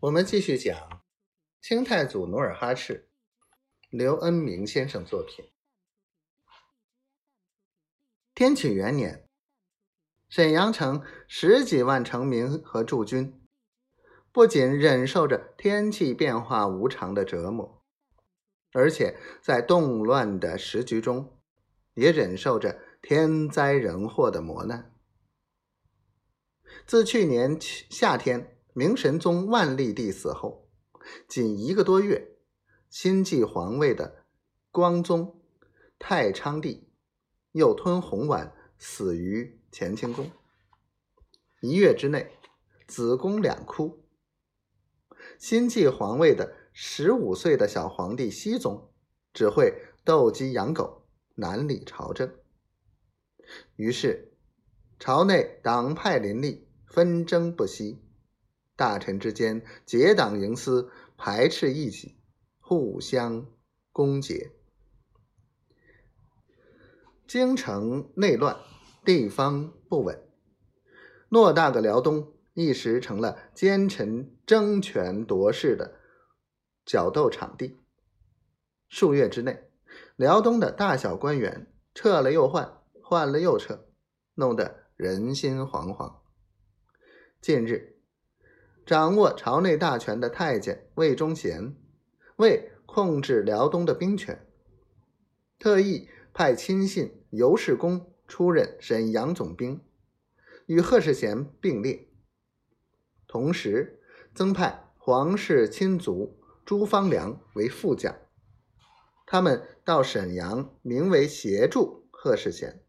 我们继续讲清太祖努尔哈赤，刘恩明先生作品。天启元年，沈阳城十几万城民和驻军，不仅忍受着天气变化无常的折磨，而且在动乱的时局中，也忍受着天灾人祸的磨难。自去年夏天。明神宗万历帝死后，仅一个多月，新继皇位的光宗太昌帝又吞红丸死于乾清宫。一月之内，子宫两枯。新继皇位的十五岁的小皇帝熹宗只会斗鸡养狗，难理朝政。于是，朝内党派林立，纷争不息。大臣之间结党营私，排斥异己，互相攻讦。京城内乱，地方不稳，偌大个辽东一时成了奸臣争权夺势的角斗场地。数月之内，辽东的大小官员撤了又换，换了又撤，弄得人心惶惶。近日。掌握朝内大权的太监魏忠贤，为控制辽东的兵权，特意派亲信尤世公出任沈阳总兵，与贺世贤并列。同时，增派皇室亲族朱方良为副将，他们到沈阳，名为协助贺世贤，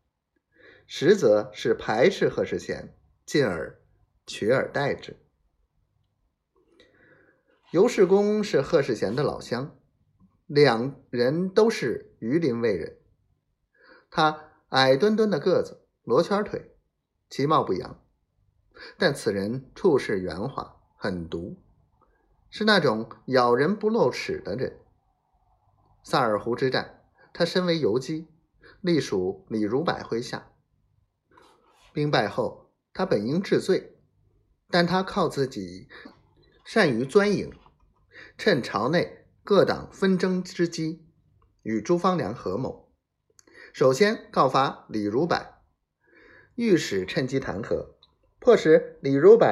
实则是排斥贺世贤，进而取而代之。尤世公是贺世贤的老乡，两人都是榆林卫人。他矮墩墩的个子，罗圈腿，其貌不扬，但此人处事圆滑，狠毒，是那种咬人不露齿的人。萨尔浒之战，他身为游击，隶属李如柏麾下。兵败后，他本应治罪，但他靠自己善于钻营。趁朝内各党纷争之机，与朱方良合谋。首先告发李如柏，御史趁机弹劾，迫使李如柏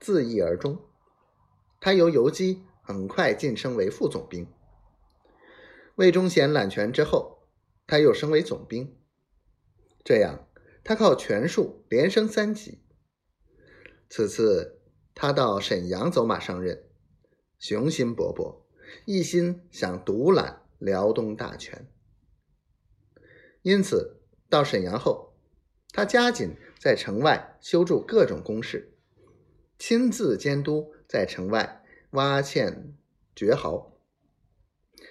自缢而终。他由游击很快晋升为副总兵。魏忠贤揽权之后，他又升为总兵。这样，他靠权术连升三级。此次他到沈阳走马上任。雄心勃勃，一心想独揽辽东大权。因此，到沈阳后，他加紧在城外修筑各种工事，亲自监督在城外挖堑掘壕，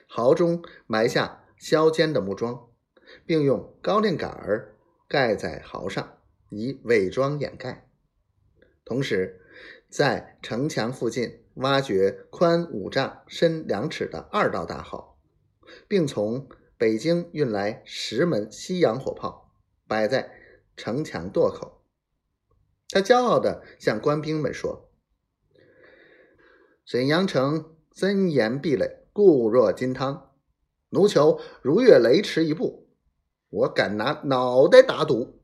壕中埋下削尖的木桩，并用高粱杆儿盖在壕上，以伪装掩盖。同时，在城墙附近。挖掘宽五丈、深两尺的二道大壕，并从北京运来十门西洋火炮，摆在城墙垛口。他骄傲地向官兵们说：“沈阳城森严壁垒，固若金汤。奴酋如越雷池一步，我敢拿脑袋打赌。”